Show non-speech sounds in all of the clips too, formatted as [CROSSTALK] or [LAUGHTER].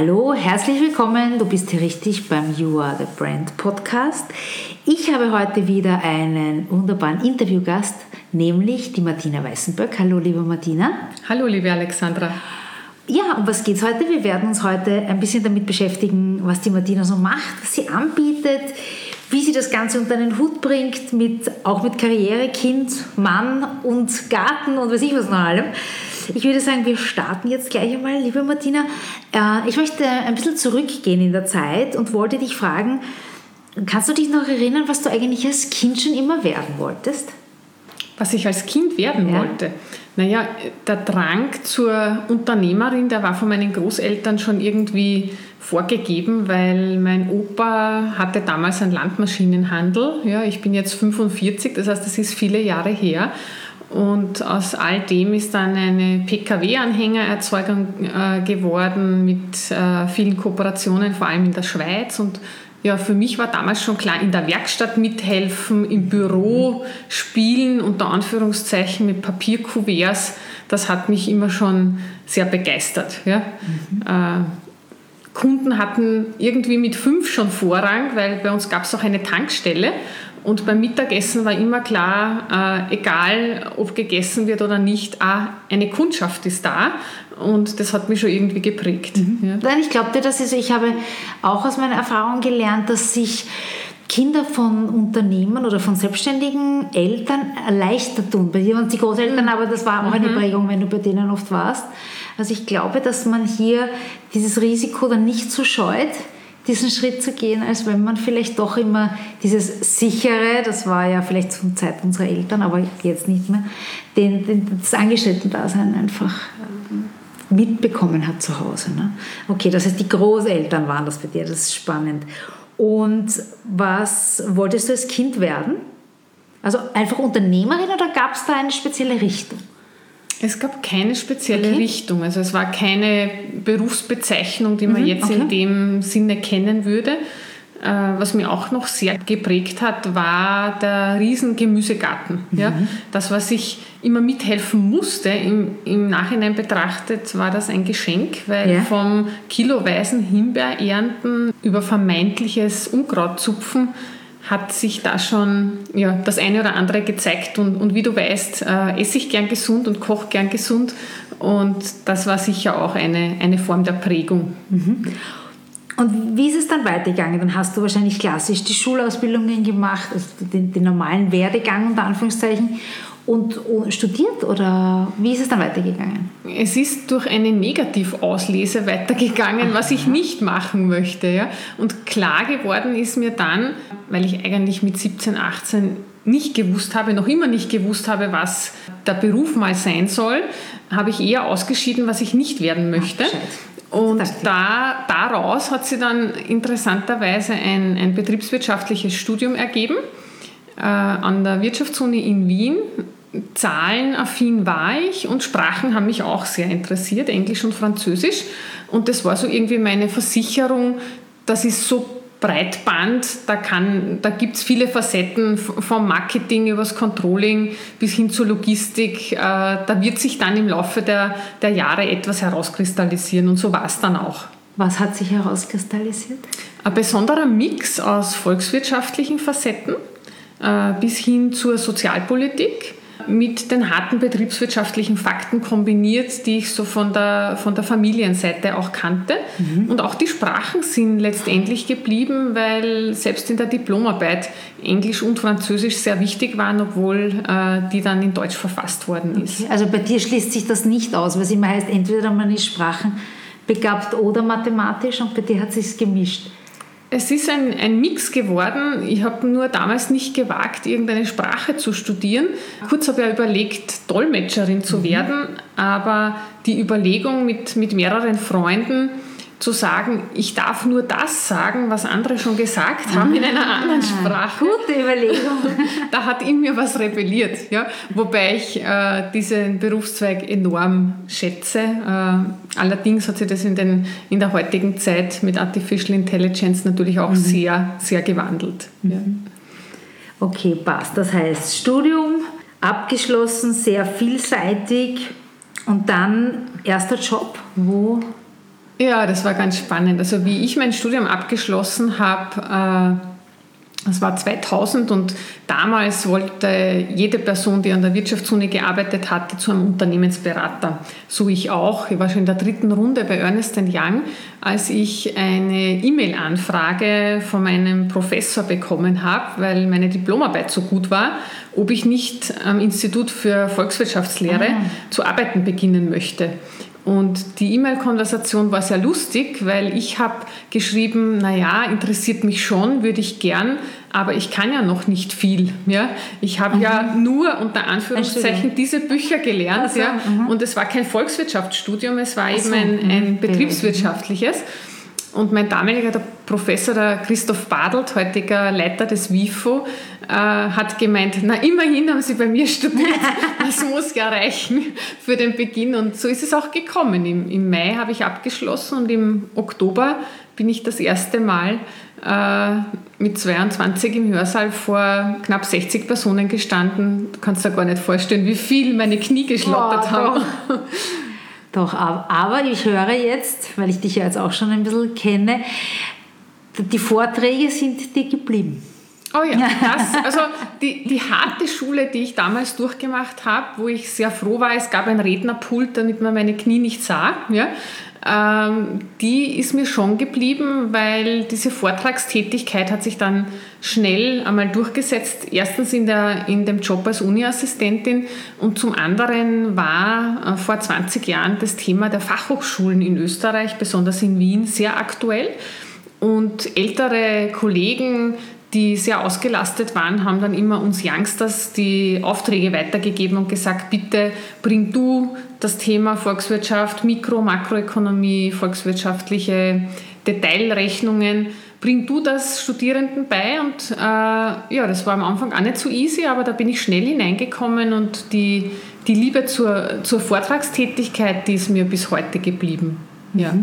Hallo, herzlich willkommen. Du bist hier richtig beim You Are the Brand Podcast. Ich habe heute wieder einen wunderbaren Interviewgast, nämlich die Martina Weißenberg. Hallo, liebe Martina. Hallo, liebe Alexandra. Ja, um was geht es heute? Wir werden uns heute ein bisschen damit beschäftigen, was die Martina so macht, was sie anbietet, wie sie das Ganze unter einen Hut bringt, mit, auch mit Karriere, Kind, Mann und Garten und was ich was noch allem. Ich würde sagen, wir starten jetzt gleich einmal, liebe Martina. Äh, ich möchte ein bisschen zurückgehen in der Zeit und wollte dich fragen, kannst du dich noch erinnern, was du eigentlich als Kind schon immer werden wolltest? Was ich als Kind werden ja. wollte? Naja, der Drang zur Unternehmerin, der war von meinen Großeltern schon irgendwie vorgegeben, weil mein Opa hatte damals einen Landmaschinenhandel. Ja, ich bin jetzt 45, das heißt, das ist viele Jahre her. Und aus all dem ist dann eine Pkw-Anhängererzeugung äh, geworden mit äh, vielen Kooperationen, vor allem in der Schweiz. Und ja, für mich war damals schon klar, in der Werkstatt mithelfen, im Büro spielen, unter Anführungszeichen mit Papierkuverts, das hat mich immer schon sehr begeistert. Ja. Mhm. Äh, Kunden hatten irgendwie mit fünf schon Vorrang, weil bei uns gab es auch eine Tankstelle und beim Mittagessen war immer klar, äh, egal ob gegessen wird oder nicht, ah, eine Kundschaft ist da. Und das hat mich schon irgendwie geprägt. Mhm. Ja. Nein, ich glaube dir, das ist, ich habe auch aus meiner Erfahrung gelernt, dass sich Kinder von Unternehmern oder von selbstständigen Eltern leichter tun. Bei dir waren es die Großeltern, aber das war auch eine mhm. Prägung, wenn du bei denen oft warst. Also ich glaube, dass man hier dieses Risiko dann nicht so scheut, diesen Schritt zu gehen, als wenn man vielleicht doch immer dieses sichere, das war ja vielleicht zur Zeit unserer Eltern, aber jetzt nicht mehr, den, den, das Angestellten-Dasein einfach mitbekommen hat zu Hause. Ne? Okay, das heißt, die Großeltern waren das bei dir, das ist spannend. Und was wolltest du als Kind werden? Also einfach Unternehmerin oder gab es da eine spezielle Richtung? Es gab keine spezielle okay. Richtung. Also es war keine Berufsbezeichnung, die man mhm, jetzt okay. in dem Sinne kennen würde. Äh, was mir auch noch sehr geprägt hat, war der riesen Gemüsegarten. Mhm. Ja, das, was ich immer mithelfen musste, im, im Nachhinein betrachtet, war das ein Geschenk, weil ja. vom kiloweisen Himbeerernten über vermeintliches Unkrautzupfen hat sich da schon ja, das eine oder andere gezeigt. Und, und wie du weißt, äh, esse ich gern gesund und koche gern gesund. Und das war sicher auch eine, eine Form der Prägung. Mhm. Und wie ist es dann weitergegangen? Dann hast du wahrscheinlich klassisch die Schulausbildungen gemacht, also den, den normalen Werdegang unter Anführungszeichen und, studiert oder wie ist es dann weitergegangen? Es ist durch eine Negativauslese weitergegangen, was ich nicht machen möchte. Ja? Und klar geworden ist mir dann, weil ich eigentlich mit 17, 18 nicht gewusst habe, noch immer nicht gewusst habe, was der Beruf mal sein soll, habe ich eher ausgeschieden, was ich nicht werden möchte. Ach, und da, daraus hat sich dann interessanterweise ein, ein betriebswirtschaftliches Studium ergeben an der Wirtschaftsuni in Wien zahlenaffin war ich und Sprachen haben mich auch sehr interessiert, Englisch und Französisch. Und das war so irgendwie meine Versicherung, das ist so Breitband, da, da gibt es viele Facetten vom Marketing übers Controlling bis hin zur Logistik. Äh, da wird sich dann im Laufe der, der Jahre etwas herauskristallisieren und so war es dann auch. Was hat sich herauskristallisiert? Ein besonderer Mix aus volkswirtschaftlichen Facetten äh, bis hin zur Sozialpolitik mit den harten betriebswirtschaftlichen Fakten kombiniert, die ich so von der, von der Familienseite auch kannte. Mhm. Und auch die Sprachen sind letztendlich geblieben, weil selbst in der Diplomarbeit Englisch und Französisch sehr wichtig waren, obwohl äh, die dann in Deutsch verfasst worden ist. Okay. Also bei dir schließt sich das nicht aus, was immer heißt, entweder man ist sprachenbegabt oder mathematisch und bei dir hat sich gemischt. Es ist ein, ein Mix geworden. Ich habe nur damals nicht gewagt, irgendeine Sprache zu studieren. Kurz habe ich überlegt, Dolmetscherin zu mhm. werden, aber die Überlegung mit, mit mehreren Freunden, zu sagen, ich darf nur das sagen, was andere schon gesagt haben in einer anderen ah, Sprache. Gute Überlegung. da hat in mir was rebelliert. Ja? Wobei ich äh, diesen Berufszweig enorm schätze. Äh, allerdings hat sich das in, den, in der heutigen Zeit mit Artificial Intelligence natürlich auch mhm. sehr, sehr gewandelt. Mhm. Ja. Okay, passt. Das heißt, Studium abgeschlossen, sehr vielseitig und dann erster Job, wo ja, das war ganz spannend. Also wie ich mein Studium abgeschlossen habe, äh, das war 2000 und damals wollte jede Person, die an der Wirtschaftsuni gearbeitet hatte, zu einem Unternehmensberater. So ich auch. Ich war schon in der dritten Runde bei Ernest Young, als ich eine E-Mail-Anfrage von meinem Professor bekommen habe, weil meine Diplomarbeit so gut war, ob ich nicht am Institut für Volkswirtschaftslehre ah. zu arbeiten beginnen möchte. Und die E-Mail-Konversation war sehr lustig, weil ich habe geschrieben, naja, interessiert mich schon, würde ich gern, aber ich kann ja noch nicht viel. Ja? Ich habe mhm. ja nur unter Anführungszeichen diese Bücher gelernt. Also, ja? Mhm. Und es war kein Volkswirtschaftsstudium, es war so, eben ein, ein mhm. Und mein damaliger der Professor, der Christoph Badelt, heutiger Leiter des WIFO, äh, hat gemeint, na immerhin haben Sie bei mir studiert, [LAUGHS] das muss ja reichen für den Beginn. Und so ist es auch gekommen. Im, im Mai habe ich abgeschlossen und im Oktober bin ich das erste Mal äh, mit 22 im Hörsaal vor knapp 60 Personen gestanden. Du kannst dir gar nicht vorstellen, wie viel meine Knie geschlottert oh, haben. [LAUGHS] Doch, aber ich höre jetzt, weil ich dich ja jetzt auch schon ein bisschen kenne, die Vorträge sind dir geblieben. Oh ja, das, also die, die harte Schule, die ich damals durchgemacht habe, wo ich sehr froh war, es gab ein Rednerpult, damit man meine Knie nicht sah, ja, die ist mir schon geblieben, weil diese Vortragstätigkeit hat sich dann schnell einmal durchgesetzt. Erstens in, der, in dem Job als Uniassistentin und zum anderen war äh, vor 20 Jahren das Thema der Fachhochschulen in Österreich, besonders in Wien, sehr aktuell. Und ältere Kollegen die sehr ausgelastet waren, haben dann immer uns Youngsters die Aufträge weitergegeben und gesagt, bitte bring du das Thema Volkswirtschaft, Mikro-, Makroökonomie, volkswirtschaftliche Detailrechnungen, bring du das Studierenden bei und äh, ja, das war am Anfang auch nicht so easy, aber da bin ich schnell hineingekommen und die, die Liebe zur, zur Vortragstätigkeit, die ist mir bis heute geblieben. Ja.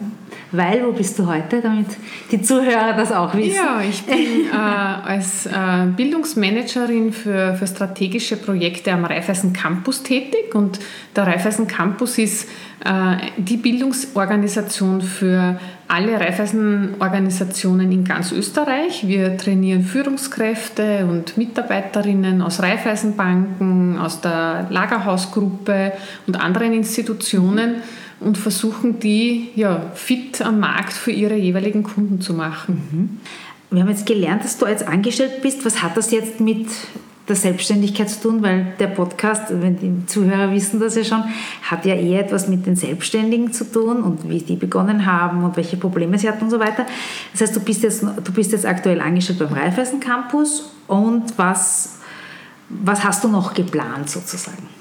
Weil, wo bist du heute, damit die Zuhörer das auch wissen? Ja, ich bin [LAUGHS] äh, als äh, Bildungsmanagerin für, für strategische Projekte am Raiffeisen Campus tätig und der Raiffeisen Campus ist äh, die Bildungsorganisation für alle Raiffeisen-Organisationen in ganz Österreich. Wir trainieren Führungskräfte und Mitarbeiterinnen aus Raiffeisenbanken, aus der Lagerhausgruppe und anderen Institutionen. Mhm und versuchen die ja, fit am Markt für ihre jeweiligen Kunden zu machen. Mhm. Wir haben jetzt gelernt, dass du jetzt angestellt bist. Was hat das jetzt mit der Selbstständigkeit zu tun? Weil der Podcast, wenn die Zuhörer wissen das ja schon, hat ja eher etwas mit den Selbstständigen zu tun und wie die begonnen haben und welche Probleme sie hatten und so weiter. Das heißt, du bist jetzt, du bist jetzt aktuell angestellt beim Raiffeisen Campus und was, was hast du noch geplant sozusagen?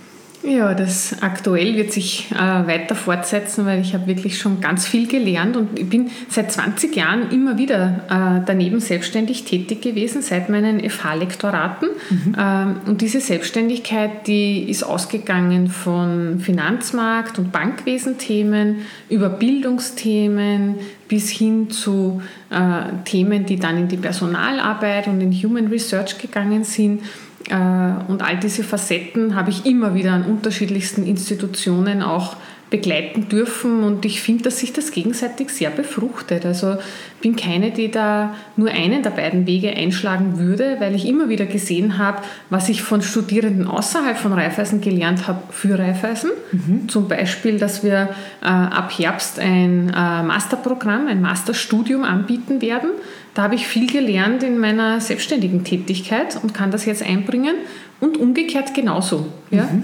Ja, das aktuell wird sich äh, weiter fortsetzen, weil ich habe wirklich schon ganz viel gelernt und ich bin seit 20 Jahren immer wieder äh, daneben selbstständig tätig gewesen, seit meinen FH-Lektoraten. Mhm. Ähm, und diese Selbstständigkeit, die ist ausgegangen von Finanzmarkt- und Bankwesenthemen über Bildungsthemen bis hin zu äh, Themen, die dann in die Personalarbeit und in Human Research gegangen sind. Äh, und all diese Facetten habe ich immer wieder an unterschiedlichsten Institutionen auch begleiten dürfen und ich finde, dass sich das gegenseitig sehr befruchtet. Also bin keine, die da nur einen der beiden Wege einschlagen würde, weil ich immer wieder gesehen habe, was ich von Studierenden außerhalb von Raiffeisen gelernt habe für Raiffeisen. Mhm. Zum Beispiel, dass wir äh, ab Herbst ein äh, Masterprogramm, ein Masterstudium anbieten werden. Da habe ich viel gelernt in meiner selbstständigen Tätigkeit und kann das jetzt einbringen und umgekehrt genauso. Ja? Mhm.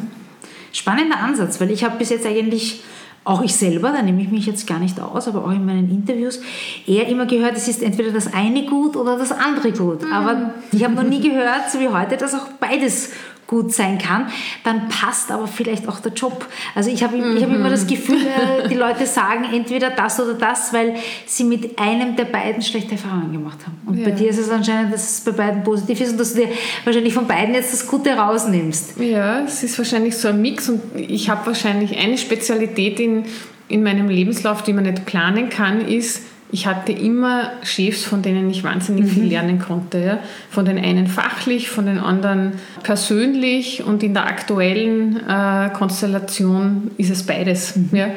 Spannender Ansatz, weil ich habe bis jetzt eigentlich, auch ich selber, da nehme ich mich jetzt gar nicht aus, aber auch in meinen Interviews, eher immer gehört, es ist entweder das eine gut oder das andere gut. Mhm. Aber ich habe noch nie gehört, so wie heute, dass auch beides gut sein kann, dann passt aber vielleicht auch der Job. Also ich habe ich hab immer das Gefühl, äh, [LAUGHS] die Leute sagen entweder das oder das, weil sie mit einem der beiden schlechte Erfahrungen gemacht haben. Und ja. bei dir ist es anscheinend, dass es bei beiden positiv ist und dass du dir wahrscheinlich von beiden jetzt das Gute rausnimmst. Ja, es ist wahrscheinlich so ein Mix und ich habe wahrscheinlich eine Spezialität in, in meinem Lebenslauf, die man nicht planen kann, ist, ich hatte immer Chefs, von denen ich wahnsinnig viel mhm. lernen konnte. Ja. Von den einen fachlich, von den anderen persönlich und in der aktuellen äh, Konstellation ist es beides. Mhm. Ja.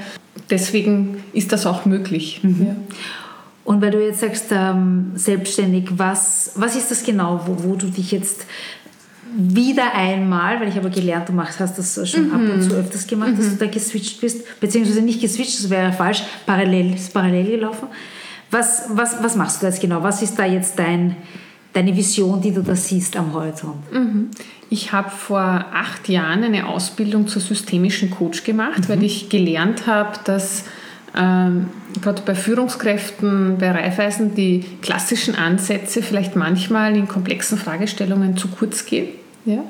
Deswegen ist das auch möglich. Mhm. Ja. Und weil du jetzt sagst, ähm, selbstständig, was, was ist das genau, wo, wo du dich jetzt wieder einmal, weil ich aber gelernt, du machst, hast das schon mhm. ab und zu öfters gemacht, mhm. dass du da geswitcht bist, beziehungsweise nicht geswitcht, das wäre falsch, parallel, ist parallel gelaufen. Was, was, was machst du da jetzt genau? Was ist da jetzt dein, deine Vision, die du da siehst am Horizont? Mhm. Ich habe vor acht Jahren eine Ausbildung zur systemischen Coach gemacht, mhm. weil ich gelernt habe, dass ähm, gerade bei Führungskräften, bei Reifeisen die klassischen Ansätze vielleicht manchmal in komplexen Fragestellungen zu kurz gehen. Ja?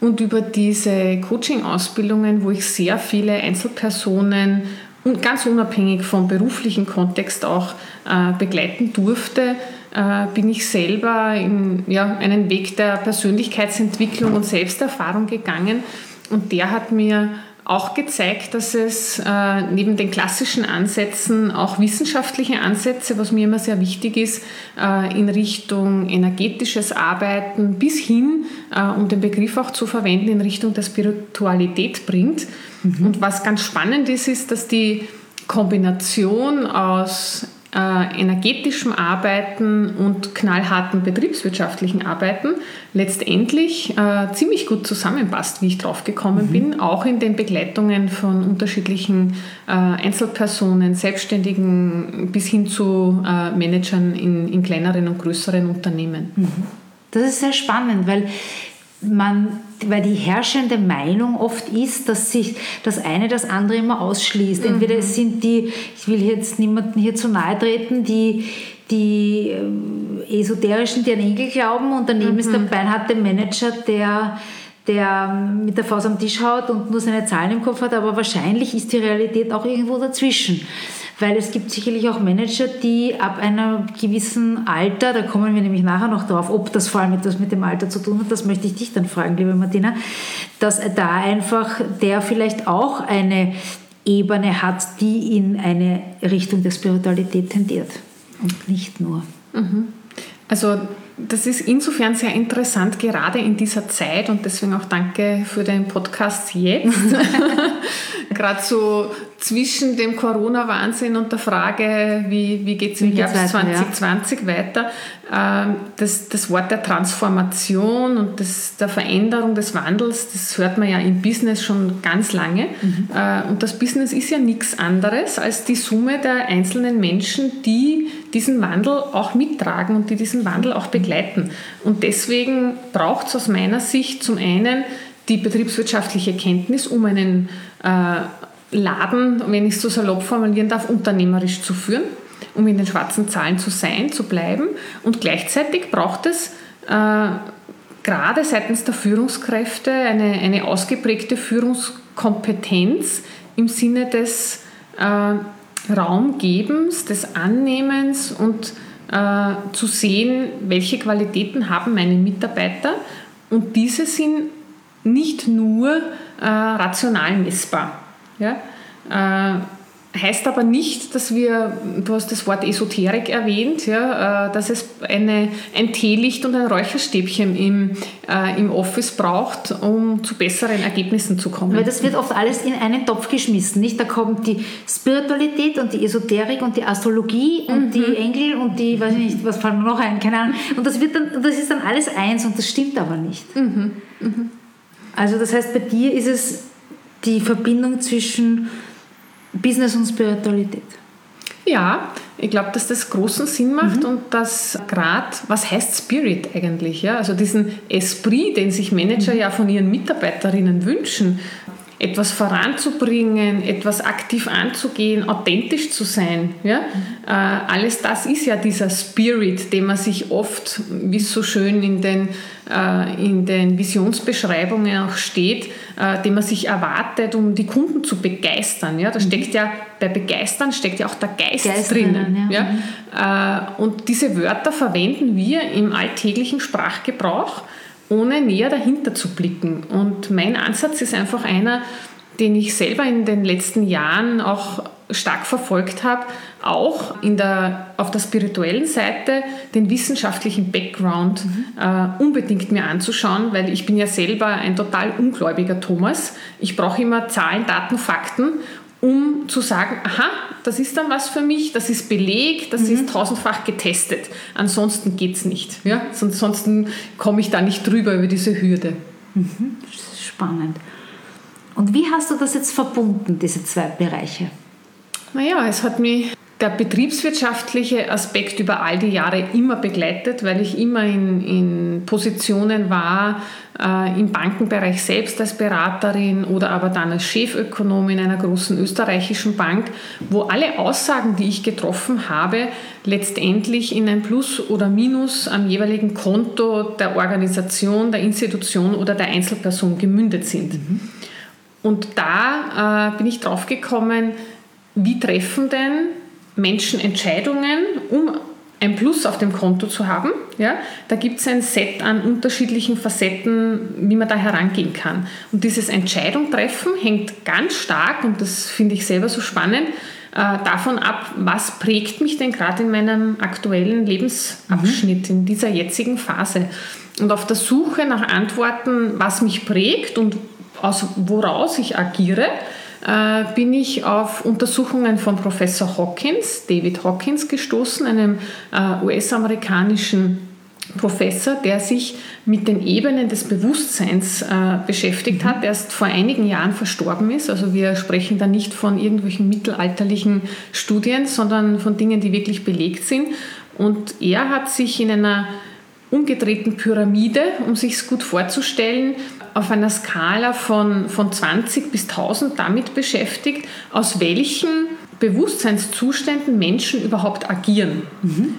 Und über diese Coaching-Ausbildungen, wo ich sehr viele Einzelpersonen und ganz unabhängig vom beruflichen Kontext auch äh, begleiten durfte, äh, bin ich selber in ja, einen Weg der Persönlichkeitsentwicklung und Selbsterfahrung gegangen. Und der hat mir auch gezeigt, dass es äh, neben den klassischen Ansätzen auch wissenschaftliche Ansätze, was mir immer sehr wichtig ist, äh, in Richtung energetisches Arbeiten bis hin, äh, um den Begriff auch zu verwenden, in Richtung der Spiritualität bringt. Mhm. Und was ganz spannend ist, ist, dass die Kombination aus äh, energetischem Arbeiten und knallharten betriebswirtschaftlichen Arbeiten letztendlich äh, ziemlich gut zusammenpasst, wie ich drauf gekommen mhm. bin, auch in den Begleitungen von unterschiedlichen äh, Einzelpersonen, Selbstständigen bis hin zu äh, Managern in, in kleineren und größeren Unternehmen. Mhm. Das ist sehr spannend, weil man, weil die herrschende Meinung oft ist, dass sich das eine das andere immer ausschließt. Entweder es mhm. sind die, ich will jetzt niemanden hier zu nahe treten, die, die äh, Esoterischen, die an Engel glauben und daneben mhm. ist der mhm. beinharte Manager, der der mit der Faust am Tisch haut und nur seine Zahlen im Kopf hat, aber wahrscheinlich ist die Realität auch irgendwo dazwischen weil es gibt sicherlich auch Manager, die ab einem gewissen Alter, da kommen wir nämlich nachher noch drauf, ob das vor allem etwas mit dem Alter zu tun hat, das möchte ich dich dann fragen, liebe Martina, dass da einfach der vielleicht auch eine Ebene hat, die in eine Richtung der Spiritualität tendiert und nicht nur. Mhm. Also das ist insofern sehr interessant, gerade in dieser Zeit und deswegen auch danke für den Podcast jetzt. [LAUGHS] gerade so zwischen dem Corona-Wahnsinn und der Frage, wie, wie geht es im Herbst 2020 ja. weiter, ähm, das, das Wort der Transformation und das, der Veränderung des Wandels, das hört man ja im Business schon ganz lange. Mhm. Äh, und das Business ist ja nichts anderes als die Summe der einzelnen Menschen, die diesen Wandel auch mittragen und die diesen Wandel auch begleiten. Und deswegen braucht es aus meiner Sicht zum einen die betriebswirtschaftliche Kenntnis, um einen äh, Laden, wenn ich es so salopp formulieren darf, unternehmerisch zu führen, um in den schwarzen Zahlen zu sein, zu bleiben. Und gleichzeitig braucht es äh, gerade seitens der Führungskräfte eine, eine ausgeprägte Führungskompetenz im Sinne des äh, Raumgebens, des Annehmens und äh, zu sehen, welche Qualitäten haben meine Mitarbeiter. Und diese sind nicht nur äh, rational messbar. Ja? Äh, heißt aber nicht, dass wir, du hast das Wort Esoterik erwähnt, ja, äh, dass es eine, ein Teelicht und ein Räucherstäbchen im, äh, im Office braucht, um zu besseren Ergebnissen zu kommen. Weil das wird oft alles in einen Topf geschmissen, nicht? Da kommt die Spiritualität und die Esoterik und die Astrologie und mhm. die Engel und die, weiß ich nicht, was fallen noch ein, keine Ahnung. Und das, wird dann, das ist dann alles eins und das stimmt aber nicht. Mhm. Mhm. Also das heißt, bei dir ist es die Verbindung zwischen Business und Spiritualität. Ja, ich glaube, dass das großen Sinn macht mhm. und dass gerade, was heißt Spirit eigentlich? Ja? Also diesen Esprit, den sich Manager mhm. ja von ihren Mitarbeiterinnen wünschen, etwas voranzubringen, etwas aktiv anzugehen, authentisch zu sein. Ja? Äh, alles das ist ja dieser Spirit, den man sich oft, wie es so schön in den, äh, in den Visionsbeschreibungen auch steht, äh, den man sich erwartet, um die Kunden zu begeistern. Ja? Da mhm. steckt ja, bei Begeistern steckt ja auch der Geist, Geist drinnen. Ja? ja? Mhm. und diese Wörter verwenden wir im alltäglichen Sprachgebrauch ohne näher dahinter zu blicken. Und mein Ansatz ist einfach einer, den ich selber in den letzten Jahren auch stark verfolgt habe, auch in der, auf der spirituellen Seite den wissenschaftlichen Background mhm. äh, unbedingt mir anzuschauen, weil ich bin ja selber ein total ungläubiger Thomas. Ich brauche immer Zahlen, Daten, Fakten um zu sagen, aha, das ist dann was für mich, das ist belegt, das mhm. ist tausendfach getestet. Ansonsten geht es nicht. Ja? Ansonsten komme ich da nicht drüber über diese Hürde. Mhm. Spannend. Und wie hast du das jetzt verbunden, diese zwei Bereiche? Naja, es hat mich der betriebswirtschaftliche Aspekt über all die Jahre immer begleitet, weil ich immer in, in Positionen war, äh, im Bankenbereich selbst als Beraterin oder aber dann als Chefökonomin einer großen österreichischen Bank, wo alle Aussagen, die ich getroffen habe, letztendlich in ein Plus oder Minus am jeweiligen Konto der Organisation, der Institution oder der Einzelperson gemündet sind. Mhm. Und da äh, bin ich drauf gekommen, wie treffen denn Menschen Entscheidungen, um ein Plus auf dem Konto zu haben. Ja, da gibt es ein Set an unterschiedlichen Facetten, wie man da herangehen kann. Und dieses Entscheidung treffen hängt ganz stark, und das finde ich selber so spannend, äh, davon ab, was prägt mich denn gerade in meinem aktuellen Lebensabschnitt, mhm. in dieser jetzigen Phase. Und auf der Suche nach Antworten, was mich prägt und aus woraus ich agiere, äh, bin ich auf Untersuchungen von Professor Hawkins, David Hawkins, gestoßen, einem äh, US-amerikanischen Professor, der sich mit den Ebenen des Bewusstseins äh, beschäftigt mhm. hat, erst vor einigen Jahren verstorben ist. Also wir sprechen da nicht von irgendwelchen mittelalterlichen Studien, sondern von Dingen, die wirklich belegt sind. Und er hat sich in einer umgedrehten Pyramide, um sich es gut vorzustellen, auf einer Skala von, von 20 bis 1000 damit beschäftigt, aus welchen Bewusstseinszuständen Menschen überhaupt agieren. Mhm.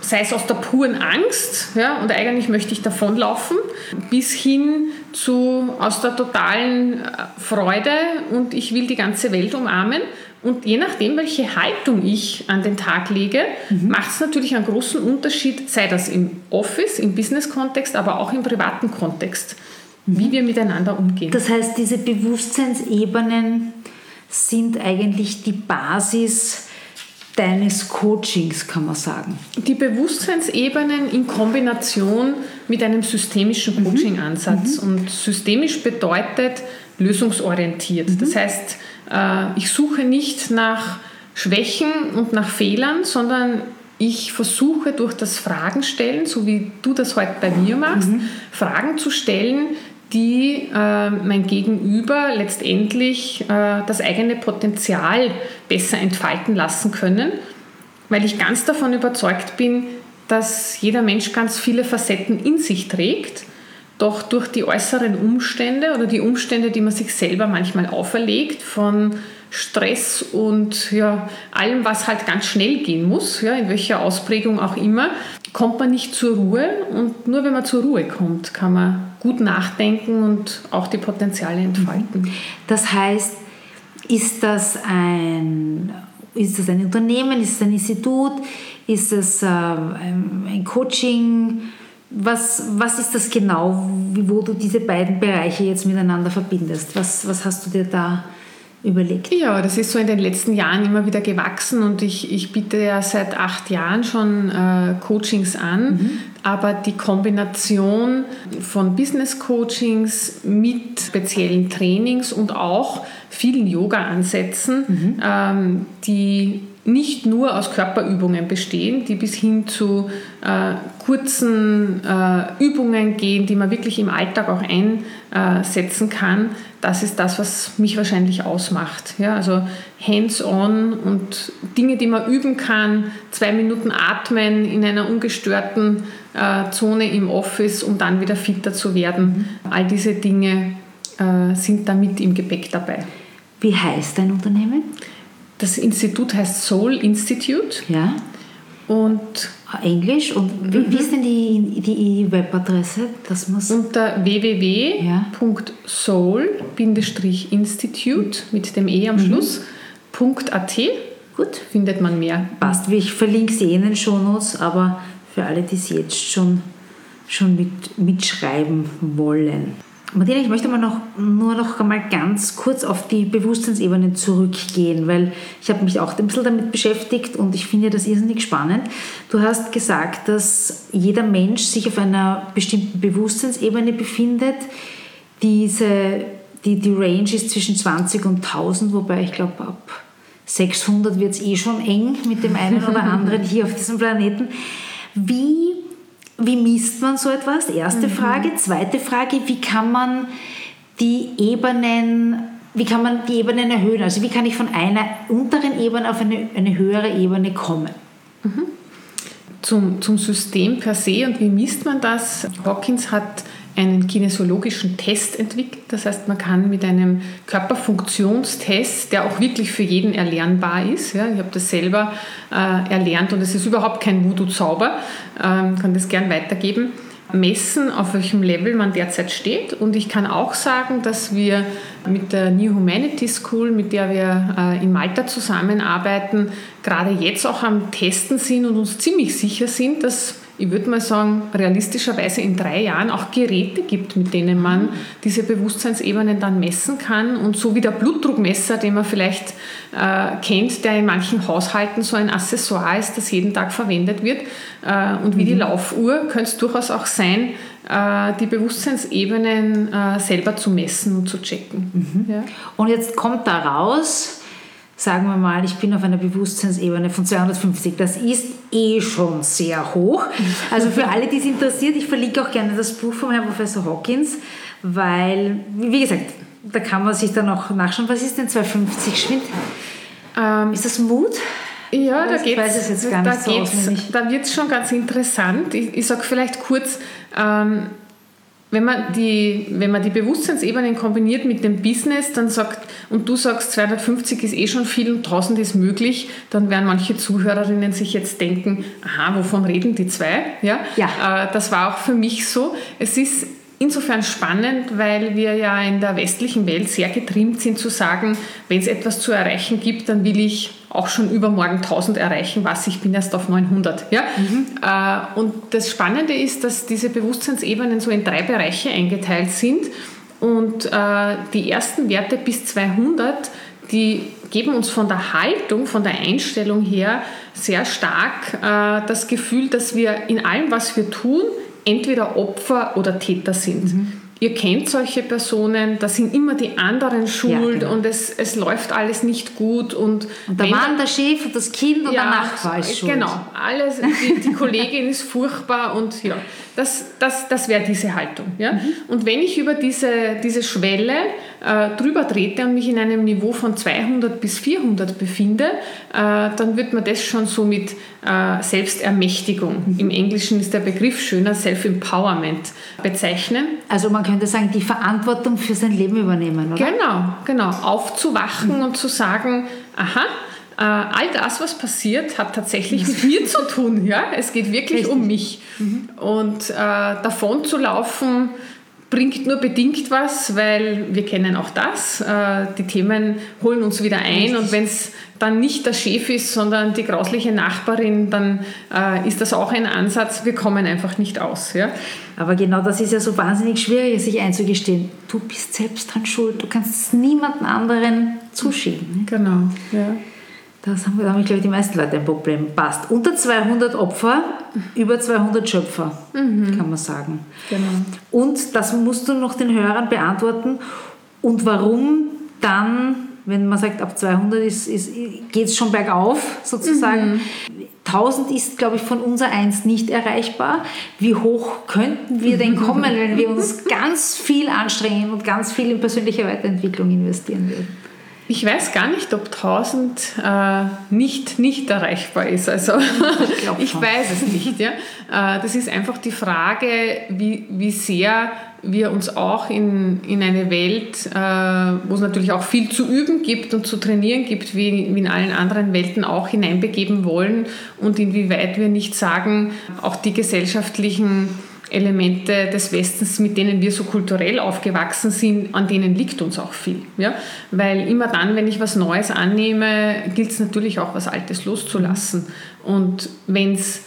Sei es aus der puren Angst, ja, und eigentlich möchte ich davonlaufen, bis hin zu aus der totalen äh, Freude und ich will die ganze Welt umarmen. Und je nachdem, welche Haltung ich an den Tag lege, mhm. macht es natürlich einen großen Unterschied, sei das im Office, im Business-Kontext, aber auch im privaten Kontext wie wir miteinander umgehen. Das heißt, diese Bewusstseinsebenen sind eigentlich die Basis deines Coachings, kann man sagen. Die Bewusstseinsebenen in Kombination mit einem systemischen mhm. Coaching-Ansatz. Mhm. Und systemisch bedeutet lösungsorientiert. Mhm. Das heißt, äh, ich suche nicht nach Schwächen und nach Fehlern, sondern ich versuche durch das Fragen stellen, so wie du das heute bei mir machst, mhm. Fragen zu stellen, die äh, mein Gegenüber letztendlich äh, das eigene Potenzial besser entfalten lassen können, weil ich ganz davon überzeugt bin, dass jeder Mensch ganz viele Facetten in sich trägt, doch durch die äußeren Umstände oder die Umstände, die man sich selber manchmal auferlegt, von Stress und ja, allem, was halt ganz schnell gehen muss, ja, in welcher Ausprägung auch immer, kommt man nicht zur Ruhe. Und nur wenn man zur Ruhe kommt, kann man gut nachdenken und auch die Potenziale entfalten. Das heißt, ist das ein, ist das ein Unternehmen, ist es ein Institut, ist es äh, ein Coaching? Was, was ist das genau, wo du diese beiden Bereiche jetzt miteinander verbindest? Was, was hast du dir da überlegt? Ja, das ist so in den letzten Jahren immer wieder gewachsen und ich, ich biete ja seit acht Jahren schon äh, Coachings an, mhm. aber die Kombination von Business Coachings mit speziellen Trainings und auch vielen Yoga-Ansätzen, mhm. ähm, die nicht nur aus Körperübungen bestehen, die bis hin zu äh, kurzen äh, Übungen gehen, die man wirklich im Alltag auch einsetzen kann. Das ist das, was mich wahrscheinlich ausmacht. Ja, also hands-on und Dinge, die man üben kann, zwei Minuten atmen in einer ungestörten äh, Zone im Office, um dann wieder fitter zu werden. Mhm. All diese Dinge äh, sind da mit im Gepäck dabei. Wie heißt dein Unternehmen? Das Institut heißt Soul Institute. Ja. Und Englisch. Und wie, wie ist denn die, die Webadresse? Das muss unter www.soul-institute mit dem E am mhm. Schluss .at Gut. findet man mehr. Passt. Ich verlinke sie in den Shownotes, aber für alle, die es jetzt schon, schon mit, mitschreiben wollen. Martina, ich möchte mal noch, nur noch einmal ganz kurz auf die Bewusstseinsebenen zurückgehen, weil ich habe mich auch ein bisschen damit beschäftigt und ich finde das irrsinnig spannend. Du hast gesagt, dass jeder Mensch sich auf einer bestimmten Bewusstseinsebene befindet. Diese, die, die Range ist zwischen 20 und 1000, wobei ich glaube, ab 600 wird es eh schon eng mit dem einen oder anderen [LAUGHS] hier auf diesem Planeten. Wie wie misst man so etwas? Erste mhm. Frage. Zweite Frage, wie kann man die Ebenen, wie kann man die Ebenen erhöhen? Also wie kann ich von einer unteren Ebene auf eine, eine höhere Ebene kommen? Mhm. Zum, zum System per se und wie misst man das? Hawkins hat einen kinesiologischen Test entwickelt. Das heißt, man kann mit einem Körperfunktionstest, der auch wirklich für jeden erlernbar ist, ja, ich habe das selber äh, erlernt und es ist überhaupt kein Voodoo-Zauber, ähm, kann das gern weitergeben, messen, auf welchem Level man derzeit steht. Und ich kann auch sagen, dass wir mit der New Humanity School, mit der wir äh, in Malta zusammenarbeiten, gerade jetzt auch am Testen sind und uns ziemlich sicher sind, dass ich würde mal sagen, realistischerweise in drei Jahren auch Geräte gibt, mit denen man diese Bewusstseinsebenen dann messen kann. Und so wie der Blutdruckmesser, den man vielleicht äh, kennt, der in manchen Haushalten so ein Accessoire ist, das jeden Tag verwendet wird. Äh, und wie mhm. die Laufuhr könnte es durchaus auch sein, äh, die Bewusstseinsebenen äh, selber zu messen und zu checken. Mhm. Ja. Und jetzt kommt da raus, sagen wir mal, ich bin auf einer Bewusstseinsebene von 250. Das ist eh schon sehr hoch. Also für alle, die es interessiert, ich verlinke auch gerne das Buch von Herrn Professor Hawkins, weil, wie gesagt, da kann man sich dann auch nachschauen, was ist denn 250 Schwind? Ähm, ist das Mut? Ja, da geht es da, so da wird es schon ganz interessant. Ich, ich sage vielleicht kurz, ähm, wenn man, die, wenn man die Bewusstseinsebenen kombiniert mit dem Business, dann sagt, und du sagst, 250 ist eh schon viel und 1000 ist möglich, dann werden manche Zuhörerinnen sich jetzt denken, aha, wovon reden die zwei? Ja, ja. Äh, das war auch für mich so. Es ist insofern spannend, weil wir ja in der westlichen Welt sehr getrimmt sind zu sagen, wenn es etwas zu erreichen gibt, dann will ich auch schon übermorgen 1000 erreichen, was ich bin erst auf 900. Ja? Mhm. Äh, und das Spannende ist, dass diese Bewusstseinsebenen so in drei Bereiche eingeteilt sind und äh, die ersten Werte bis 200, die geben uns von der Haltung, von der Einstellung her sehr stark äh, das Gefühl, dass wir in allem, was wir tun, entweder Opfer oder Täter sind. Mhm. Ihr kennt solche Personen, da sind immer die anderen schuld ja, genau. und es, es läuft alles nicht gut. Und, und der Mann, der Chef und das Kind und ja, der Nachbar ist schuld. Genau, alles, die, die Kollegin ist furchtbar und ja, das, das, das wäre diese Haltung. Ja? Mhm. Und wenn ich über diese, diese Schwelle äh, drüber trete und mich in einem Niveau von 200 bis 400 befinde, äh, dann wird man das schon so mit äh, Selbstermächtigung, mhm. im Englischen ist der Begriff schöner, Self-Empowerment bezeichnen. Also man könnte sagen, die Verantwortung für sein Leben übernehmen, oder? Genau, genau. Aufzuwachen mhm. und zu sagen, aha, äh, all das, was passiert, hat tatsächlich mit mir zu tun. Ja? Es geht wirklich Richtig. um mich. Mhm. Und äh, davon zu laufen, bringt nur bedingt was, weil wir kennen auch das. Äh, die Themen holen uns wieder ein und wenn es dann nicht der Chef ist, sondern die grausliche Nachbarin, dann äh, ist das auch ein Ansatz. Wir kommen einfach nicht aus. Ja? Aber genau das ist ja so wahnsinnig schwierig, sich einzugestehen. Du bist selbst dran schuld. Du kannst es niemandem anderen zuschieben. Genau. Ja. Das haben, haben, glaube ich, die meisten Leute ein Problem. Passt. Unter 200 Opfer, über 200 Schöpfer, mhm. kann man sagen. Genau. Und das musst du noch den Hörern beantworten. Und warum dann, wenn man sagt, ab 200 ist, ist, geht es schon bergauf, sozusagen. Mhm. 1000 ist, glaube ich, von unser Eins nicht erreichbar. Wie hoch könnten wir denn [LAUGHS] kommen, wenn wir uns ganz viel anstrengen und ganz viel in persönliche Weiterentwicklung investieren würden? Ich weiß gar nicht, ob 1000 äh, nicht, nicht erreichbar ist. Also ich, [LAUGHS] ich weiß es nicht. Ja? Äh, das ist einfach die Frage, wie, wie sehr wir uns auch in, in eine Welt, äh, wo es natürlich auch viel zu üben gibt und zu trainieren gibt, wie, wie in allen anderen Welten auch hineinbegeben wollen und inwieweit wir nicht sagen, auch die gesellschaftlichen Elemente des Westens, mit denen wir so kulturell aufgewachsen sind, an denen liegt uns auch viel. Ja? Weil immer dann, wenn ich was Neues annehme, gilt es natürlich auch, was Altes loszulassen. Und wenn es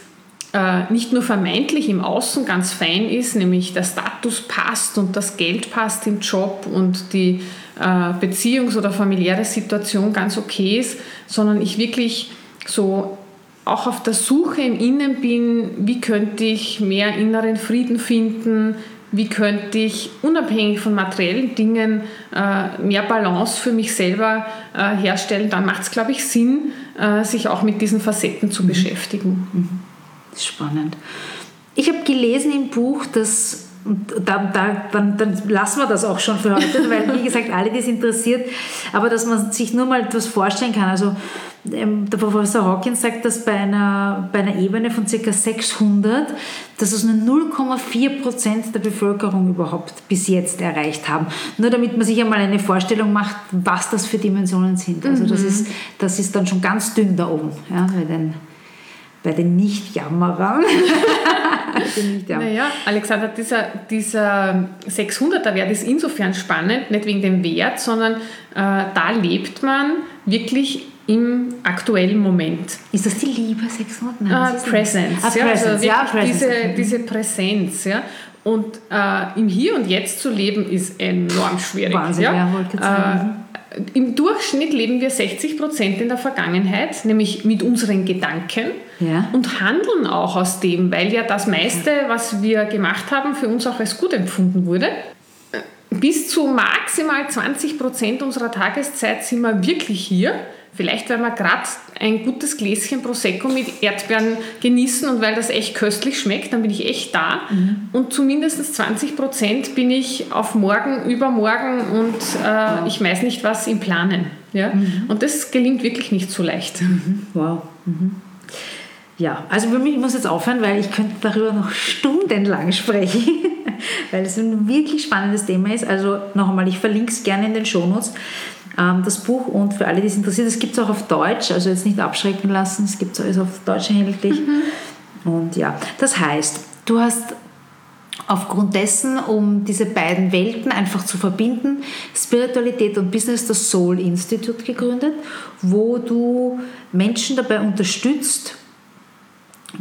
äh, nicht nur vermeintlich im Außen ganz fein ist, nämlich der Status passt und das Geld passt im Job und die äh, Beziehungs- oder familiäre Situation ganz okay ist, sondern ich wirklich so auch auf der Suche im Innen bin, wie könnte ich mehr inneren Frieden finden, wie könnte ich unabhängig von materiellen Dingen äh, mehr Balance für mich selber äh, herstellen, dann macht es, glaube ich, Sinn, äh, sich auch mit diesen Facetten zu mhm. beschäftigen. Mhm. Spannend. Ich habe gelesen im Buch, dass und da, da, dann, dann lassen wir das auch schon für heute, weil wie gesagt, alle, die es interessiert, aber dass man sich nur mal etwas vorstellen kann. Also der Professor Hawkins sagt, dass bei einer, bei einer Ebene von ca. 600, dass es nur 0,4 Prozent der Bevölkerung überhaupt bis jetzt erreicht haben. Nur damit man sich einmal eine Vorstellung macht, was das für Dimensionen sind. Also das, mhm. ist, das ist dann schon ganz dünn da oben. Ja, bei den, bei den Nicht-Jammerern. [LAUGHS] naja, Alexander, dieser, dieser 600er Wert ist insofern spannend, nicht wegen dem Wert, sondern äh, da lebt man wirklich im aktuellen Moment. Ist das die Liebe 600? Nein, ah, Presence. Ah, ja, Also ja, Presence. Diese, diese Präsenz. Ja. Und äh, im Hier und Jetzt zu leben ist enorm schwierig. Wahnsinn, ja, ja äh, im Durchschnitt leben wir 60 Prozent in der Vergangenheit, nämlich mit unseren Gedanken ja. und handeln auch aus dem, weil ja das meiste, was wir gemacht haben, für uns auch als gut empfunden wurde. Bis zu maximal 20 Prozent unserer Tageszeit sind wir wirklich hier Vielleicht, weil wir gerade ein gutes Gläschen Prosecco mit Erdbeeren genießen und weil das echt köstlich schmeckt, dann bin ich echt da. Mhm. Und zumindest 20 Prozent bin ich auf morgen, übermorgen und äh, wow. ich weiß nicht was im Planen. Ja? Mhm. Und das gelingt wirklich nicht so leicht. Mhm. Wow. Mhm. Ja, also für mich, ich muss jetzt aufhören, weil ich könnte darüber noch stundenlang sprechen, [LAUGHS] weil es ein wirklich spannendes Thema ist. Also noch einmal, ich verlinke es gerne in den Shownotes. Ähm, das Buch und für alle, die es interessiert, es gibt es auch auf Deutsch, also jetzt nicht abschrecken lassen, es gibt es auf Deutsch erhältlich. Mhm. Und ja, das heißt, du hast aufgrund dessen, um diese beiden Welten einfach zu verbinden, Spiritualität und Business, das Soul Institute gegründet, wo du Menschen dabei unterstützt,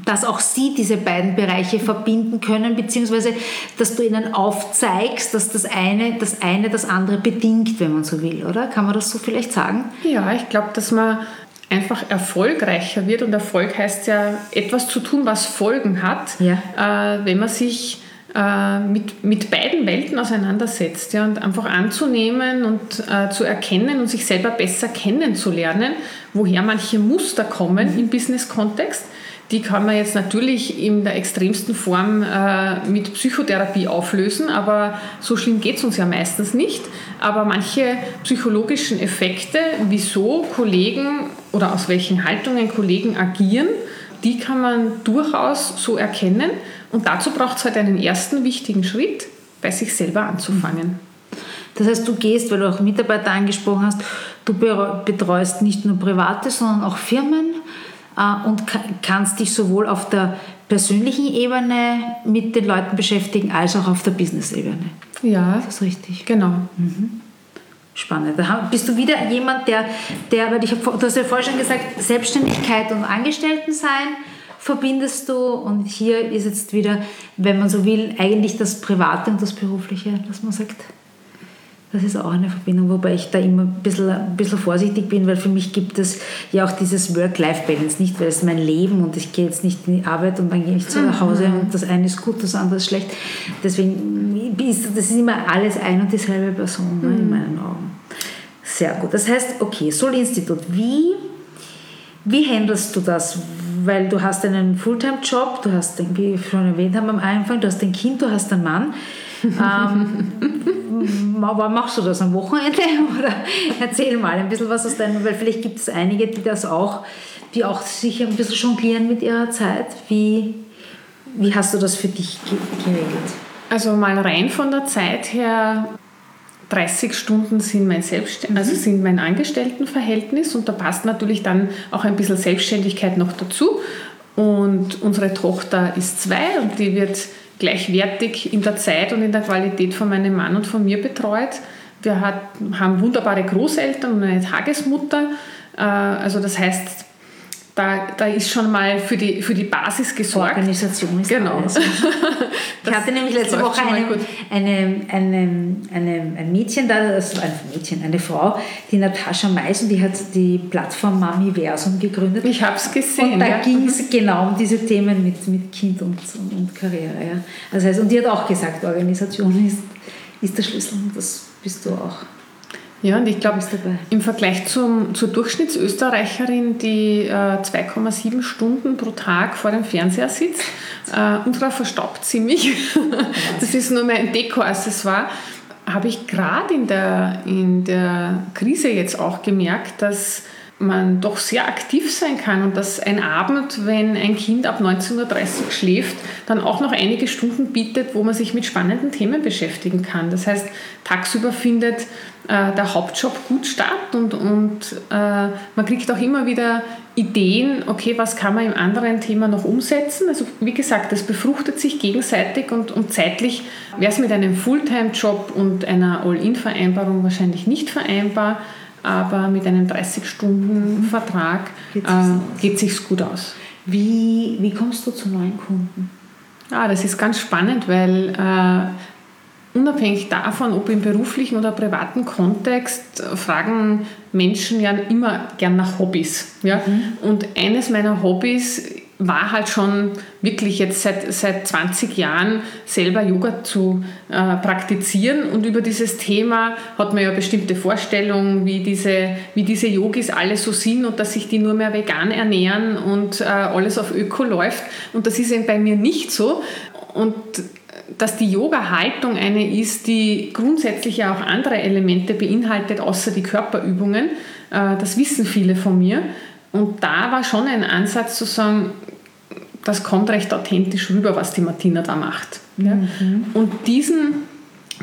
dass auch sie diese beiden Bereiche verbinden können, beziehungsweise dass du ihnen aufzeigst, dass das eine das, eine das andere bedingt, wenn man so will, oder? Kann man das so vielleicht sagen? Ja, ich glaube, dass man einfach erfolgreicher wird und Erfolg heißt ja etwas zu tun, was Folgen hat, ja. äh, wenn man sich äh, mit, mit beiden Welten auseinandersetzt ja, und einfach anzunehmen und äh, zu erkennen und sich selber besser kennenzulernen, woher manche Muster kommen mhm. im Business-Kontext die kann man jetzt natürlich in der extremsten Form äh, mit Psychotherapie auflösen, aber so schlimm geht es uns ja meistens nicht. Aber manche psychologischen Effekte, wieso Kollegen oder aus welchen Haltungen Kollegen agieren, die kann man durchaus so erkennen. Und dazu braucht es halt einen ersten wichtigen Schritt, bei sich selber anzufangen. Das heißt, du gehst, weil du auch Mitarbeiter angesprochen hast, du betreust nicht nur private, sondern auch Firmen und kannst dich sowohl auf der persönlichen Ebene mit den Leuten beschäftigen, als auch auf der Business-Ebene. Ja. Das ist richtig. Genau. Mhm. Spannend. Da bist du wieder jemand, der, der weil ich hab, du hast ja vorher schon gesagt, Selbstständigkeit und Angestelltensein verbindest du und hier ist jetzt wieder, wenn man so will, eigentlich das Private und das Berufliche, dass man sagt, das ist auch eine Verbindung, wobei ich da immer ein bisschen, ein bisschen vorsichtig bin, weil für mich gibt es ja auch dieses Work-Life-Balance nicht, weil es mein Leben und ich gehe jetzt nicht in die Arbeit und dann gehe ich zu nach Hause mhm. und das eine ist gut, das andere ist schlecht. Deswegen ist das ist immer alles ein und dieselbe Person ne, in mhm. meinen Augen. Sehr gut. Das heißt, okay, Soul-Institut, wie, wie handelst du das? Weil du hast einen Fulltime-Job, du hast, wie wir schon erwähnt haben am Anfang, du hast ein Kind, du hast einen Mann Ähm, wann machst du das am Wochenende? [LAUGHS] Oder erzähl mal ein bisschen was aus deinem, weil vielleicht gibt es einige, die das auch, die auch sich ein bisschen jonglieren mit ihrer Zeit. Wie, wie hast du das für dich geregelt? Also mal rein von der Zeit her 30 Stunden sind mein, Selbst mhm. also sind mein Angestelltenverhältnis und da passt natürlich dann auch ein bisschen Selbstständigkeit noch dazu. Und unsere Tochter ist zwei und die wird gleichwertig in der Zeit und in der Qualität von meinem Mann und von mir betreut. Wir hat, haben wunderbare Großeltern und eine Tagesmutter. Äh, also das heißt, da, da ist schon mal für die, für die Basis gesorgt. Organisation ist genau. Alles. [LAUGHS] ich hatte nämlich letzte Woche eine, eine, eine, eine, ein Mädchen da, war ein Mädchen, eine Frau, die Natascha Mais, und die hat die Plattform Mamiversum gegründet. Ich habe es gesehen. Und da ja. ging es genau um diese Themen mit, mit Kind und, und, und Karriere. Ja. Das heißt, und die hat auch gesagt, Organisation ist, ist der Schlüssel. Und das bist du auch. Ja, und ich glaube, im Vergleich zum, zur Durchschnittsösterreicherin, die äh, 2,7 Stunden pro Tag vor dem Fernseher sitzt, äh, unserer verstaubt ziemlich. [LAUGHS] das ist nur mein Deko-Accessoire. Habe ich gerade in der, in der Krise jetzt auch gemerkt, dass man doch sehr aktiv sein kann und dass ein Abend, wenn ein Kind ab 19.30 Uhr schläft, dann auch noch einige Stunden bietet, wo man sich mit spannenden Themen beschäftigen kann. Das heißt, tagsüber findet äh, der Hauptjob gut statt und, und äh, man kriegt auch immer wieder Ideen, okay, was kann man im anderen Thema noch umsetzen. Also wie gesagt, das befruchtet sich gegenseitig und, und zeitlich wäre es mit einem Fulltime-Job und einer All-In-Vereinbarung wahrscheinlich nicht vereinbar aber mit einem 30-Stunden-Vertrag geht es sich äh, gut aus. Wie, wie kommst du zu neuen Kunden? Ja, das ist ganz spannend, weil äh, unabhängig davon, ob im beruflichen oder privaten Kontext, fragen Menschen ja immer gern nach Hobbys. Ja? Mhm. Und eines meiner Hobbys war halt schon wirklich jetzt seit, seit 20 Jahren selber Yoga zu äh, praktizieren und über dieses Thema hat man ja bestimmte Vorstellungen, wie diese, wie diese Yogis alle so sind und dass sich die nur mehr vegan ernähren und äh, alles auf Öko läuft und das ist eben bei mir nicht so und dass die Yoga-Haltung eine ist, die grundsätzlich ja auch andere Elemente beinhaltet, außer die Körperübungen. Äh, das wissen viele von mir. Und da war schon ein Ansatz zu sagen, das kommt recht authentisch rüber, was die Martina da macht. Ja? Mhm. Und diesen,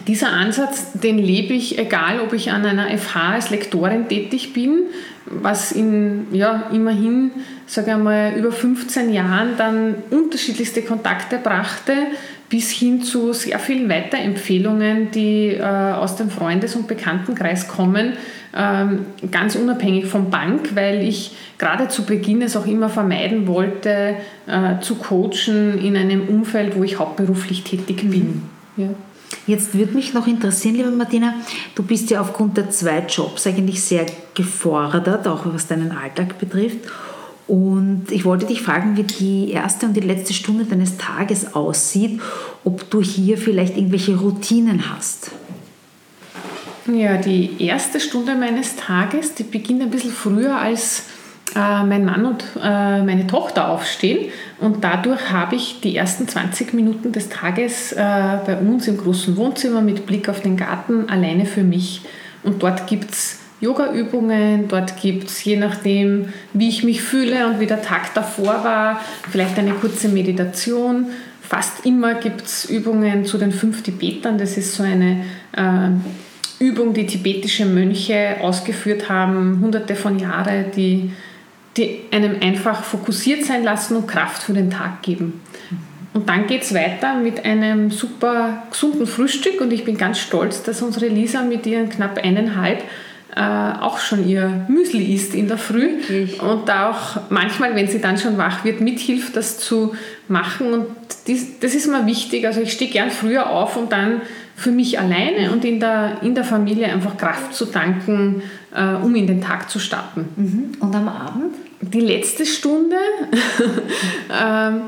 dieser Ansatz, den lebe ich, egal ob ich an einer FH als Lektorin tätig bin, was in ja, immerhin, sage ich mal, über 15 Jahren dann unterschiedlichste Kontakte brachte, bis hin zu sehr vielen Weiterempfehlungen, die äh, aus dem Freundes- und Bekanntenkreis kommen, ähm, ganz unabhängig von Bank, weil ich gerade zu Beginn es auch immer vermeiden wollte, äh, zu coachen in einem Umfeld, wo ich hauptberuflich tätig bin. Mhm. Ja. Jetzt würde mich noch interessieren, liebe Martina, du bist ja aufgrund der zwei Jobs eigentlich sehr gefordert, auch was deinen Alltag betrifft. Und ich wollte dich fragen, wie die erste und die letzte Stunde deines Tages aussieht, ob du hier vielleicht irgendwelche Routinen hast. Ja, die erste Stunde meines Tages, die beginnt ein bisschen früher als äh, mein Mann und äh, meine Tochter aufstehen und dadurch habe ich die ersten 20 Minuten des Tages äh, bei uns im großen Wohnzimmer mit Blick auf den Garten alleine für mich. Und dort gibt es Yoga-Übungen, dort gibt es, je nachdem, wie ich mich fühle und wie der Tag davor war, vielleicht eine kurze Meditation. Fast immer gibt es Übungen zu den fünf Tibetern. Das ist so eine äh, Übung, die tibetische Mönche ausgeführt haben, hunderte von Jahren, die, die einem einfach fokussiert sein lassen und Kraft für den Tag geben. Und dann geht es weiter mit einem super gesunden Frühstück und ich bin ganz stolz, dass unsere Lisa mit ihren knapp eineinhalb äh, auch schon ihr Müsli isst in der Früh okay. und da auch manchmal, wenn sie dann schon wach wird, mithilft, das zu machen. Und dies, das ist mir wichtig. Also ich stehe gern früher auf, um dann für mich alleine und in der, in der Familie einfach Kraft zu tanken, äh, um in den Tag zu starten. Mhm. Und am Abend? Die letzte Stunde. [LAUGHS] ähm,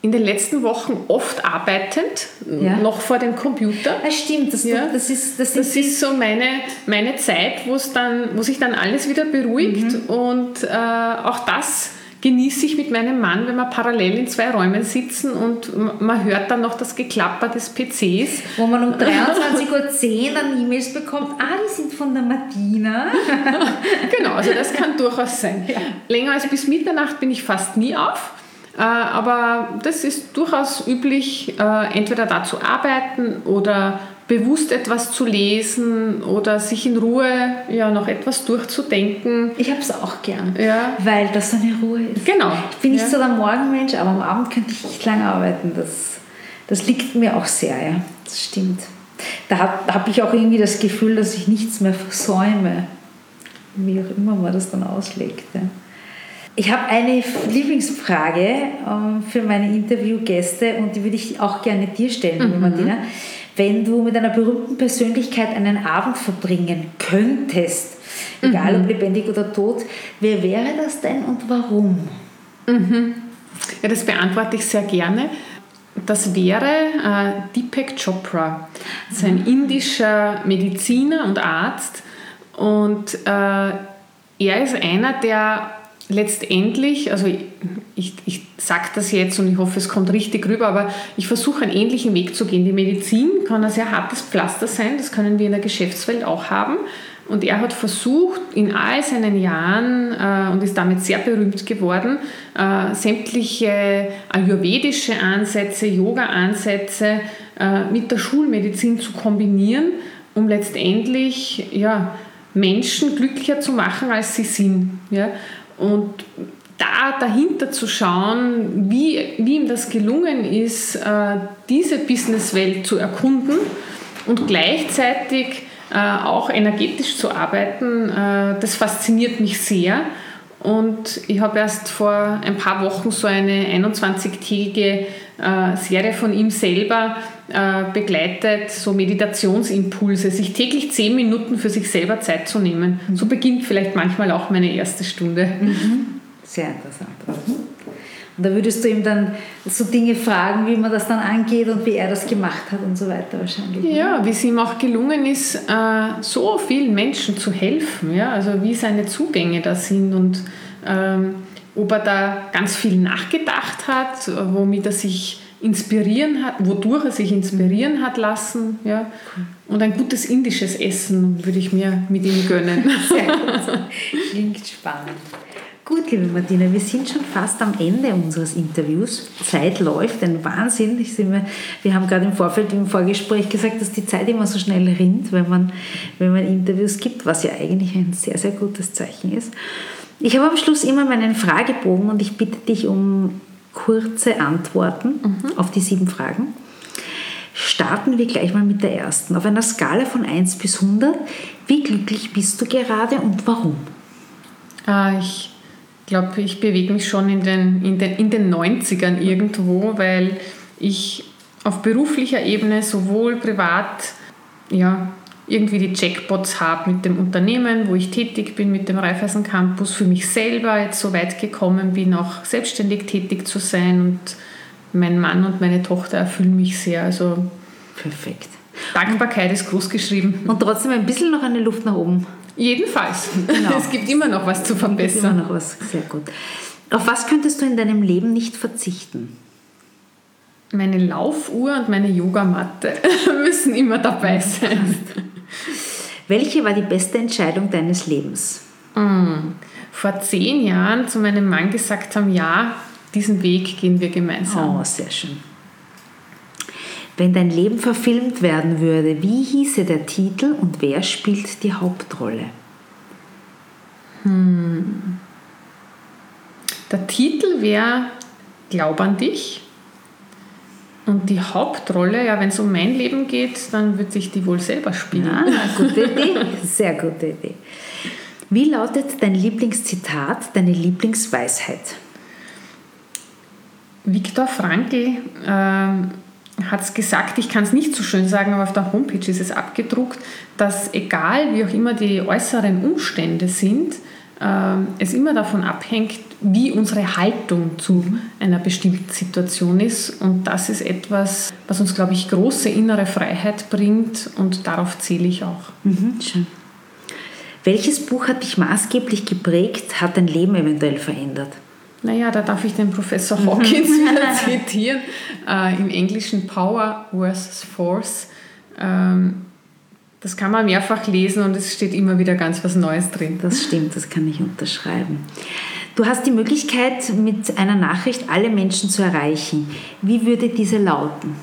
in den letzten Wochen oft arbeitend, ja. noch vor dem Computer. Das stimmt, das, ja. das, ist, das, das ist so meine, meine Zeit, dann, wo sich dann alles wieder beruhigt mhm. und äh, auch das genieße ich mit meinem Mann, wenn wir parallel in zwei Räumen sitzen und man hört dann noch das Geklapper des PCs. Wo man um [LAUGHS] 23.10 Uhr dann E-Mails bekommt, ah, die sind von der Martina. [LAUGHS] genau, also das kann durchaus sein. Ja. Länger als bis Mitternacht bin ich fast nie auf. Äh, aber das ist durchaus üblich, äh, entweder da zu arbeiten oder bewusst etwas zu lesen oder sich in Ruhe ja, noch etwas durchzudenken. Ich habe es auch gern, ja. weil das eine Ruhe ist. Genau. Ich bin nicht ja. so der Morgenmensch, aber am Abend könnte ich nicht lange arbeiten. Das, das liegt mir auch sehr, ja. Das stimmt. Da habe hab ich auch irgendwie das Gefühl, dass ich nichts mehr versäume. Wie auch immer man das dann auslegt. Ja. Ich habe eine Lieblingsfrage ähm, für meine Interviewgäste und die würde ich auch gerne dir stellen, mhm. Martina. Wenn du mit einer berühmten Persönlichkeit einen Abend verbringen könntest, egal mhm. ob lebendig oder tot, wer wäre das denn und warum? Mhm. Ja, das beantworte ich sehr gerne. Das wäre äh, Deepak Chopra. Das ist ein indischer Mediziner und Arzt. Und äh, er ist einer, der letztendlich, also ich, ich sage das jetzt und ich hoffe, es kommt richtig rüber, aber ich versuche einen ähnlichen Weg zu gehen. Die Medizin kann ein sehr hartes Pflaster sein, das können wir in der Geschäftswelt auch haben. Und er hat versucht, in all seinen Jahren äh, und ist damit sehr berühmt geworden, äh, sämtliche ayurvedische Ansätze, Yoga-Ansätze äh, mit der Schulmedizin zu kombinieren, um letztendlich ja, Menschen glücklicher zu machen, als sie sind. Ja? Und da dahinter zu schauen, wie, wie ihm das gelungen ist, äh, diese Businesswelt zu erkunden und gleichzeitig äh, auch energetisch zu arbeiten, äh, das fasziniert mich sehr. Und ich habe erst vor ein paar Wochen so eine 21-tägige Serie von ihm selber begleitet, so Meditationsimpulse, sich täglich zehn Minuten für sich selber Zeit zu nehmen. So beginnt vielleicht manchmal auch meine erste Stunde. Mhm. Sehr interessant. Und da würdest du ihm dann so Dinge fragen, wie man das dann angeht und wie er das gemacht hat und so weiter wahrscheinlich. Ja, wie es ihm auch gelungen ist, äh, so vielen Menschen zu helfen. Ja? Also wie seine Zugänge da sind und ähm, ob er da ganz viel nachgedacht hat, womit er sich inspirieren hat, wodurch er sich inspirieren hat lassen. Ja? Und ein gutes indisches Essen würde ich mir mit ihm gönnen. [LAUGHS] Sehr gut. Klingt spannend. Gut, liebe Martina, wir sind schon fast am Ende unseres Interviews. Zeit läuft, ein Wahnsinn. Ich mir, wir haben gerade im Vorfeld im Vorgespräch gesagt, dass die Zeit immer so schnell rinnt, wenn man, wenn man Interviews gibt, was ja eigentlich ein sehr, sehr gutes Zeichen ist. Ich habe am Schluss immer meinen Fragebogen und ich bitte dich um kurze Antworten mhm. auf die sieben Fragen. Starten wir gleich mal mit der ersten. Auf einer Skala von 1 bis 100, wie glücklich bist du gerade und warum? Ah, ich glaube, ich bewege mich schon in den, in, den, in den 90ern irgendwo, weil ich auf beruflicher Ebene sowohl privat ja, irgendwie die Jackpots habe mit dem Unternehmen, wo ich tätig bin, mit dem Raiffeisen Campus, für mich selber jetzt so weit gekommen bin, auch selbstständig tätig zu sein und mein Mann und meine Tochter erfüllen mich sehr. Also perfekt. Dankbarkeit ist groß geschrieben. Und trotzdem ein bisschen noch eine Luft nach oben. Jedenfalls. Genau. Es gibt immer noch was zu verbessern. Immer noch was, sehr gut. Auf was könntest du in deinem Leben nicht verzichten? Meine Laufuhr und meine Yogamatte [LAUGHS] müssen immer dabei sein. Welche war die beste Entscheidung deines Lebens? Mm. Vor zehn Jahren zu meinem Mann gesagt haben, ja, diesen Weg gehen wir gemeinsam. Oh, sehr schön. Wenn dein Leben verfilmt werden würde, wie hieße der Titel und wer spielt die Hauptrolle? Hm. Der Titel wäre Glaub an dich. Und die Hauptrolle, ja, wenn es um mein Leben geht, dann wird sich die wohl selber spielen. Ja, gute Idee, sehr gute Idee. Wie lautet dein Lieblingszitat, deine Lieblingsweisheit? Viktor Frankl äh, hat es gesagt, ich kann es nicht so schön sagen, aber auf der Homepage ist es abgedruckt, dass egal wie auch immer die äußeren Umstände sind, äh, es immer davon abhängt, wie unsere Haltung zu einer bestimmten Situation ist. Und das ist etwas, was uns, glaube ich, große innere Freiheit bringt und darauf zähle ich auch. Mhm, schön. Welches Buch hat dich maßgeblich geprägt, hat dein Leben eventuell verändert? Naja, da darf ich den Professor Hawkins [LAUGHS] wieder zitieren. Äh, Im Englischen Power versus Force. Ähm, das kann man mehrfach lesen und es steht immer wieder ganz was Neues drin. Das stimmt, das kann ich unterschreiben. Du hast die Möglichkeit, mit einer Nachricht alle Menschen zu erreichen. Wie würde diese lauten?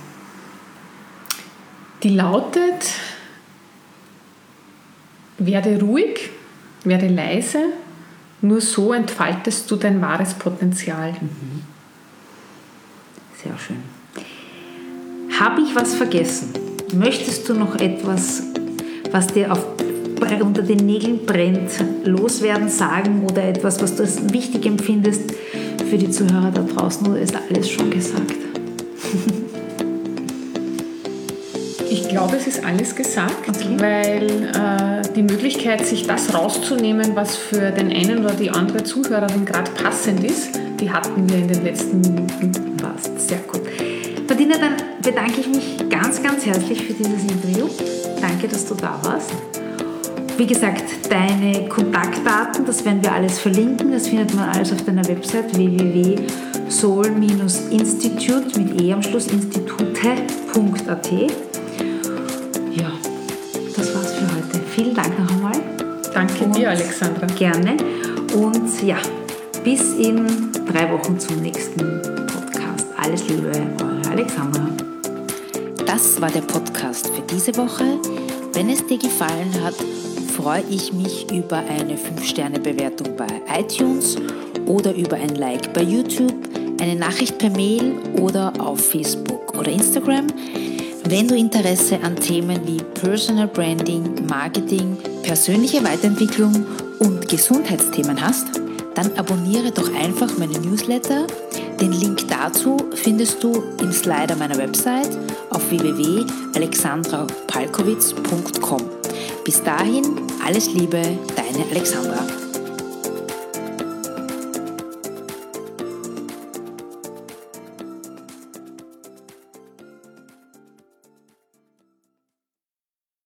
Die lautet, werde ruhig, werde leise, nur so entfaltest du dein wahres Potenzial. Mhm. Sehr schön. Habe ich was vergessen? Möchtest du noch etwas was dir auf, unter den Nägeln brennt, loswerden, sagen oder etwas, was du als wichtig empfindest für die Zuhörer da draußen oder ist alles schon gesagt? [LAUGHS] Glaube, es ist alles gesagt, okay. weil äh, die Möglichkeit, sich das rauszunehmen, was für den einen oder die andere Zuhörerin gerade passend ist, die hatten wir in den letzten Minuten. Passt, sehr gut. Martina, dann bedanke ich mich ganz, ganz herzlich für dieses Interview. Danke, dass du da warst. Wie gesagt, deine Kontaktdaten, das werden wir alles verlinken. Das findet man alles auf deiner Website www.soul-institute mit e am Schluss institute.at. Vielen Dank noch einmal. Danke Und dir, Alexandra. Gerne. Und ja, bis in drei Wochen zum nächsten Podcast. Alles Liebe, eure Alexandra. Das war der Podcast für diese Woche. Wenn es dir gefallen hat, freue ich mich über eine 5-Sterne-Bewertung bei iTunes oder über ein Like bei YouTube, eine Nachricht per Mail oder auf Facebook oder Instagram. Wenn du Interesse an Themen wie Personal Branding, Marketing, persönliche Weiterentwicklung und Gesundheitsthemen hast, dann abonniere doch einfach meine Newsletter. Den Link dazu findest du im Slider meiner Website auf www.alexandrapalkowitz.com. Bis dahin, alles Liebe, deine Alexandra.